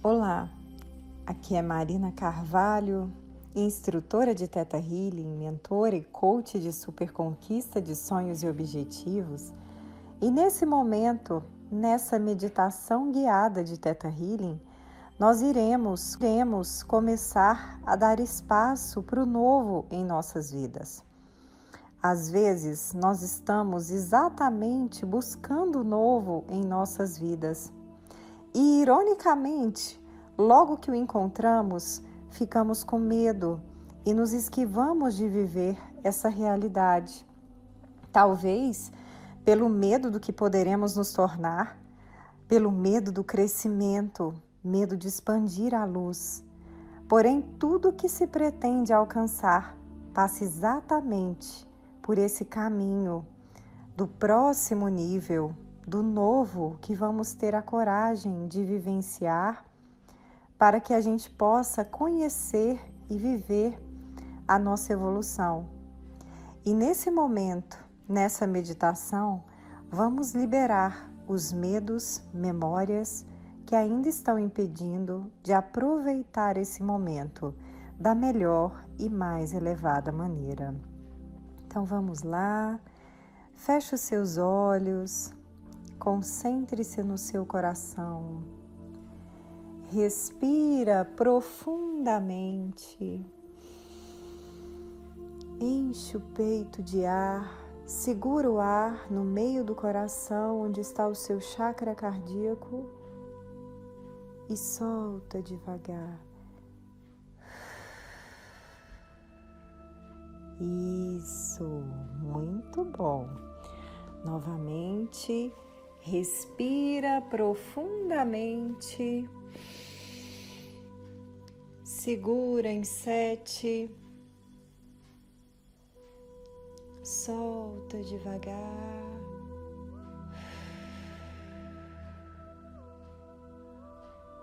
Olá, aqui é Marina Carvalho, instrutora de Teta Healing, mentora e coach de superconquista de sonhos e objetivos. E nesse momento, nessa meditação guiada de Teta Healing, nós iremos, iremos começar a dar espaço para o novo em nossas vidas. Às vezes, nós estamos exatamente buscando o novo em nossas vidas e, ironicamente, logo que o encontramos, ficamos com medo e nos esquivamos de viver essa realidade. Talvez pelo medo do que poderemos nos tornar, pelo medo do crescimento, medo de expandir a luz. Porém, tudo que se pretende alcançar passa exatamente por esse caminho do próximo nível do novo que vamos ter a coragem de vivenciar para que a gente possa conhecer e viver a nossa evolução. E nesse momento, nessa meditação, vamos liberar os medos, memórias que ainda estão impedindo de aproveitar esse momento da melhor e mais elevada maneira. Então vamos lá, feche os seus olhos, Concentre-se no seu coração. Respira profundamente. Enche o peito de ar. Segura o ar no meio do coração, onde está o seu chakra cardíaco, e solta devagar. Isso, muito bom. Novamente, Respira profundamente. Segura em sete. Solta devagar.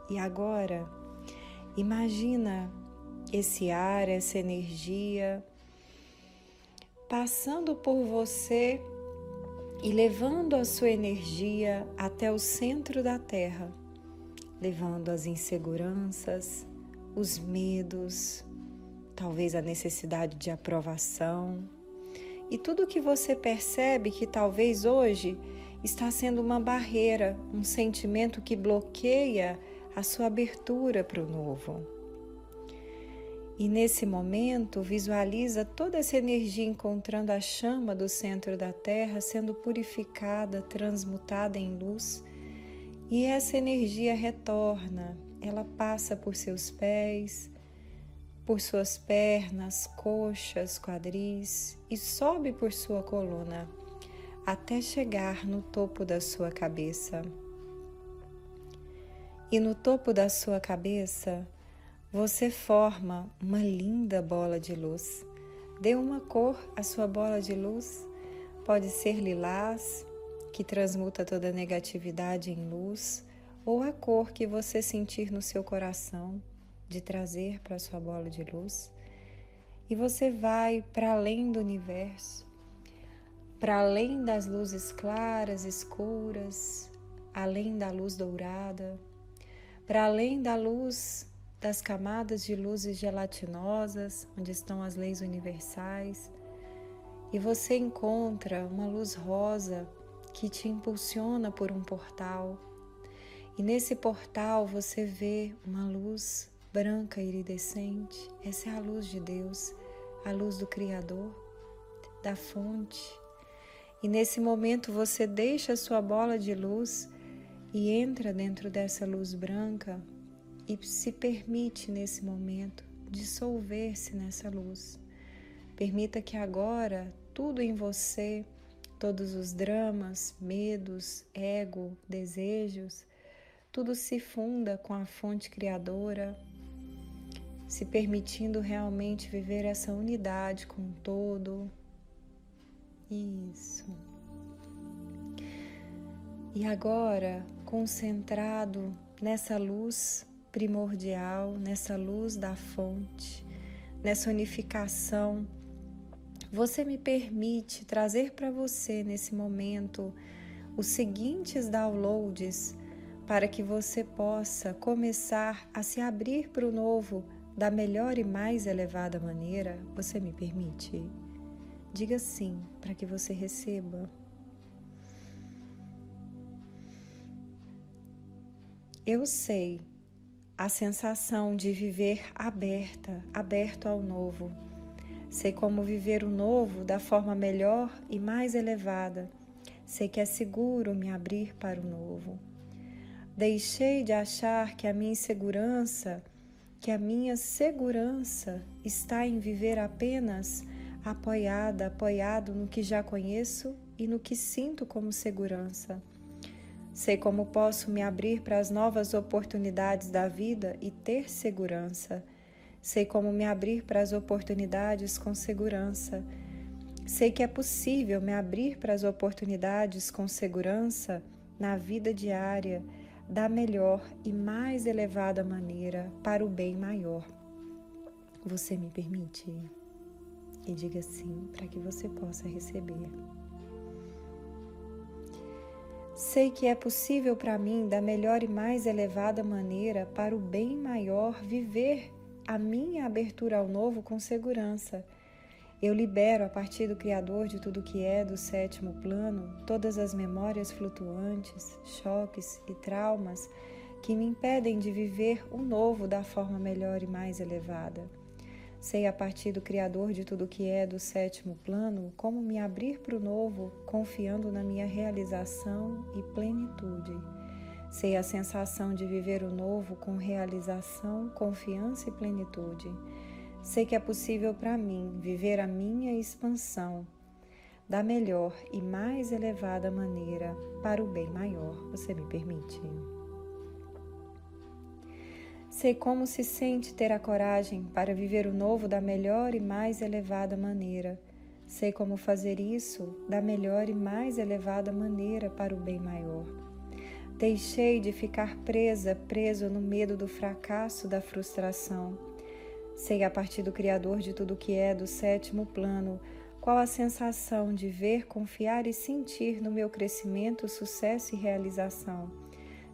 E agora, imagina esse ar, essa energia passando por você e levando a sua energia até o centro da Terra, levando as inseguranças, os medos, talvez a necessidade de aprovação e tudo que você percebe que talvez hoje está sendo uma barreira, um sentimento que bloqueia a sua abertura para o novo. E nesse momento, visualiza toda essa energia encontrando a chama do centro da Terra sendo purificada, transmutada em luz. E essa energia retorna, ela passa por seus pés, por suas pernas, coxas, quadris e sobe por sua coluna até chegar no topo da sua cabeça. E no topo da sua cabeça, você forma uma linda bola de luz. Dê uma cor à sua bola de luz. Pode ser lilás, que transmuta toda negatividade em luz, ou a cor que você sentir no seu coração de trazer para a sua bola de luz. E você vai para além do universo, para além das luzes claras, escuras, além da luz dourada, para além da luz das camadas de luzes gelatinosas, onde estão as leis universais, e você encontra uma luz rosa que te impulsiona por um portal. E nesse portal você vê uma luz branca iridescente. Essa é a luz de Deus, a luz do Criador, da fonte. E nesse momento você deixa a sua bola de luz e entra dentro dessa luz branca e se permite nesse momento dissolver-se nessa luz. Permita que agora tudo em você, todos os dramas, medos, ego, desejos, tudo se funda com a fonte criadora, se permitindo realmente viver essa unidade com o todo. Isso. E agora, concentrado nessa luz primordial, nessa luz da fonte, nessa unificação, você me permite trazer para você nesse momento os seguintes downloads para que você possa começar a se abrir para o novo da melhor e mais elevada maneira? Você me permite? Diga sim para que você receba. Eu sei a sensação de viver aberta, aberto ao novo. Sei como viver o novo da forma melhor e mais elevada. Sei que é seguro me abrir para o novo. Deixei de achar que a minha insegurança, que a minha segurança está em viver apenas apoiada, apoiado no que já conheço e no que sinto como segurança. Sei como posso me abrir para as novas oportunidades da vida e ter segurança. Sei como me abrir para as oportunidades com segurança. Sei que é possível me abrir para as oportunidades com segurança na vida diária da melhor e mais elevada maneira para o bem maior. Você me permite? E diga sim para que você possa receber. Sei que é possível para mim, da melhor e mais elevada maneira, para o bem maior, viver a minha abertura ao novo com segurança. Eu libero a partir do Criador de tudo que é do sétimo plano todas as memórias flutuantes, choques e traumas que me impedem de viver o novo da forma melhor e mais elevada. Sei a partir do Criador de tudo que é do sétimo plano como me abrir para o novo, confiando na minha realização e plenitude. Sei a sensação de viver o novo com realização, confiança e plenitude. Sei que é possível para mim viver a minha expansão da melhor e mais elevada maneira para o bem maior. Você me permite? Sei como se sente ter a coragem para viver o novo da melhor e mais elevada maneira. Sei como fazer isso da melhor e mais elevada maneira para o bem maior. Deixei de ficar presa, preso no medo do fracasso, da frustração. Sei a partir do Criador de tudo que é do sétimo plano, qual a sensação de ver, confiar e sentir no meu crescimento, sucesso e realização.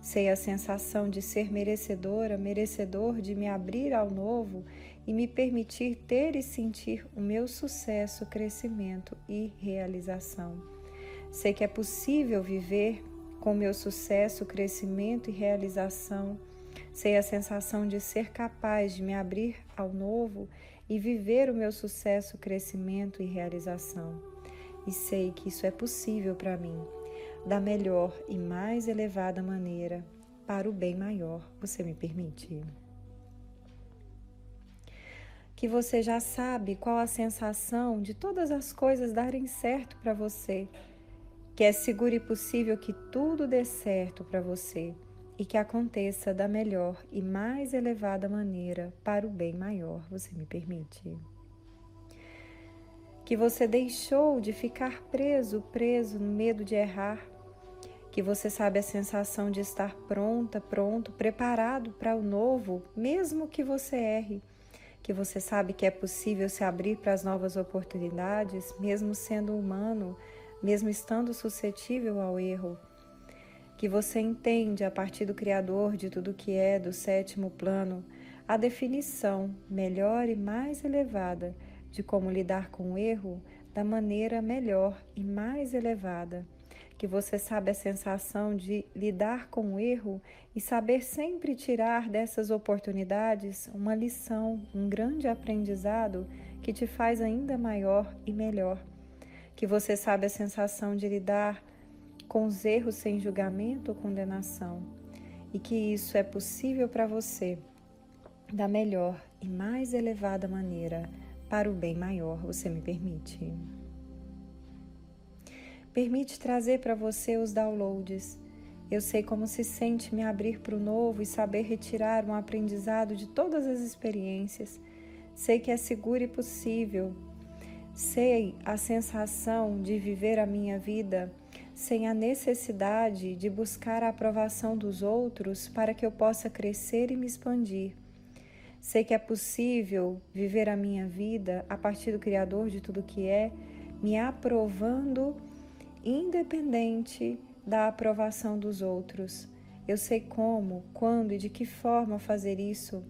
Sei a sensação de ser merecedora, merecedor de me abrir ao novo e me permitir ter e sentir o meu sucesso, crescimento e realização. Sei que é possível viver com meu sucesso, crescimento e realização. Sei a sensação de ser capaz de me abrir ao novo e viver o meu sucesso, crescimento e realização. E sei que isso é possível para mim da melhor e mais elevada maneira para o bem maior. Você me permite? Que você já sabe qual a sensação de todas as coisas darem certo para você, que é seguro e possível que tudo dê certo para você e que aconteça da melhor e mais elevada maneira para o bem maior. Você me permite? Que você deixou de ficar preso, preso no medo de errar, que você sabe a sensação de estar pronta, pronto, preparado para o novo, mesmo que você erre, que você sabe que é possível se abrir para as novas oportunidades, mesmo sendo humano, mesmo estando suscetível ao erro, que você entende a partir do Criador de tudo que é do sétimo plano a definição melhor e mais elevada de como lidar com o erro da maneira melhor e mais elevada. Que você sabe a sensação de lidar com o erro e saber sempre tirar dessas oportunidades uma lição, um grande aprendizado que te faz ainda maior e melhor. Que você sabe a sensação de lidar com os erros sem julgamento ou condenação e que isso é possível para você da melhor e mais elevada maneira para o bem maior, você me permite? Permite trazer para você os downloads. Eu sei como se sente me abrir para o novo e saber retirar um aprendizado de todas as experiências. Sei que é seguro e possível. Sei a sensação de viver a minha vida sem a necessidade de buscar a aprovação dos outros para que eu possa crescer e me expandir. Sei que é possível viver a minha vida a partir do Criador de tudo que é, me aprovando independente da aprovação dos outros. Eu sei como, quando e de que forma fazer isso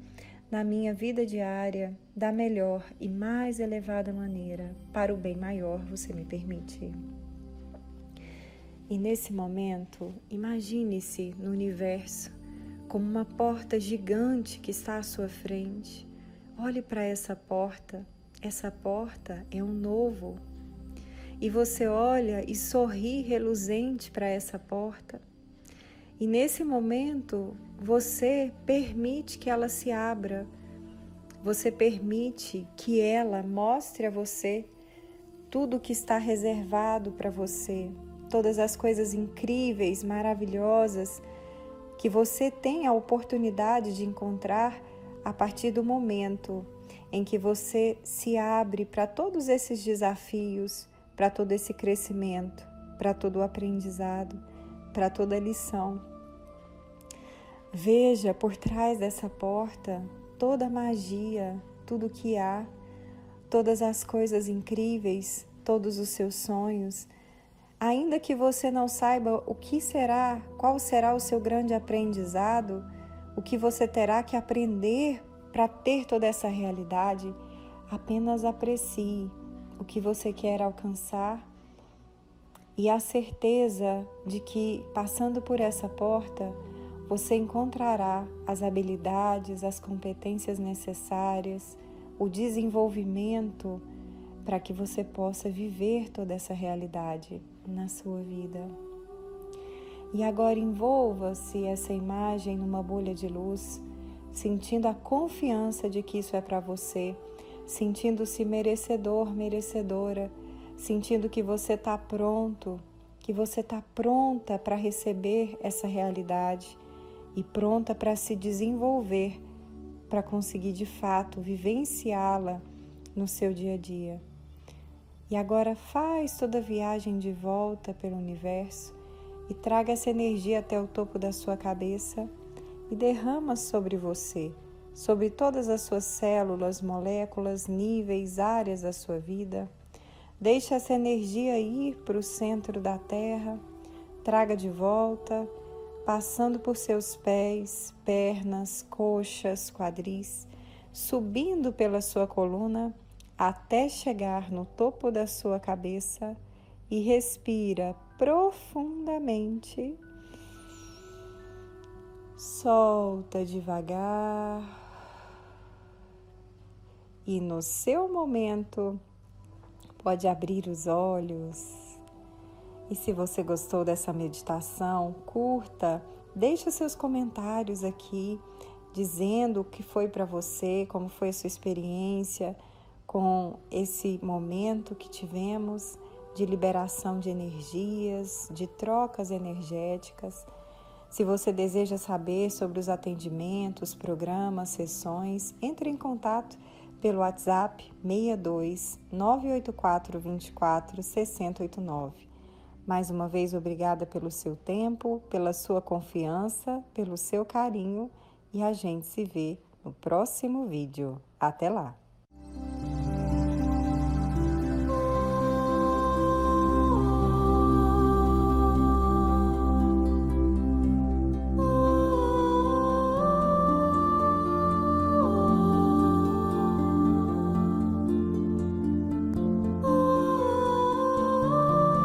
na minha vida diária da melhor e mais elevada maneira, para o bem maior, você me permite. E nesse momento, imagine-se no universo como uma porta gigante que está à sua frente. Olhe para essa porta. Essa porta é um novo. E você olha e sorri reluzente para essa porta. E nesse momento, você permite que ela se abra. Você permite que ela mostre a você tudo o que está reservado para você, todas as coisas incríveis, maravilhosas que você tem a oportunidade de encontrar a partir do momento em que você se abre para todos esses desafios, para todo esse crescimento, para todo o aprendizado, para toda a lição. Veja por trás dessa porta toda a magia, tudo que há, todas as coisas incríveis, todos os seus sonhos Ainda que você não saiba o que será, qual será o seu grande aprendizado, o que você terá que aprender para ter toda essa realidade, apenas aprecie o que você quer alcançar e a certeza de que, passando por essa porta, você encontrará as habilidades, as competências necessárias, o desenvolvimento para que você possa viver toda essa realidade na sua vida. E agora envolva-se essa imagem numa bolha de luz, sentindo a confiança de que isso é para você, sentindo-se merecedor, merecedora, sentindo que você está pronto, que você está pronta para receber essa realidade e pronta para se desenvolver, para conseguir de fato vivenciá-la no seu dia a dia. E agora faz toda a viagem de volta pelo universo e traga essa energia até o topo da sua cabeça e derrama sobre você, sobre todas as suas células, moléculas, níveis, áreas da sua vida. Deixe essa energia ir para o centro da Terra, traga de volta, passando por seus pés, pernas, coxas, quadris, subindo pela sua coluna até chegar no topo da sua cabeça e respira profundamente. Solta devagar. E no seu momento, pode abrir os olhos. E se você gostou dessa meditação, curta, deixe seus comentários aqui dizendo o que foi para você, como foi a sua experiência com esse momento que tivemos de liberação de energias, de trocas energéticas. Se você deseja saber sobre os atendimentos, programas, sessões, entre em contato pelo WhatsApp 62 984 24 6089. Mais uma vez, obrigada pelo seu tempo, pela sua confiança, pelo seu carinho e a gente se vê no próximo vídeo. Até lá!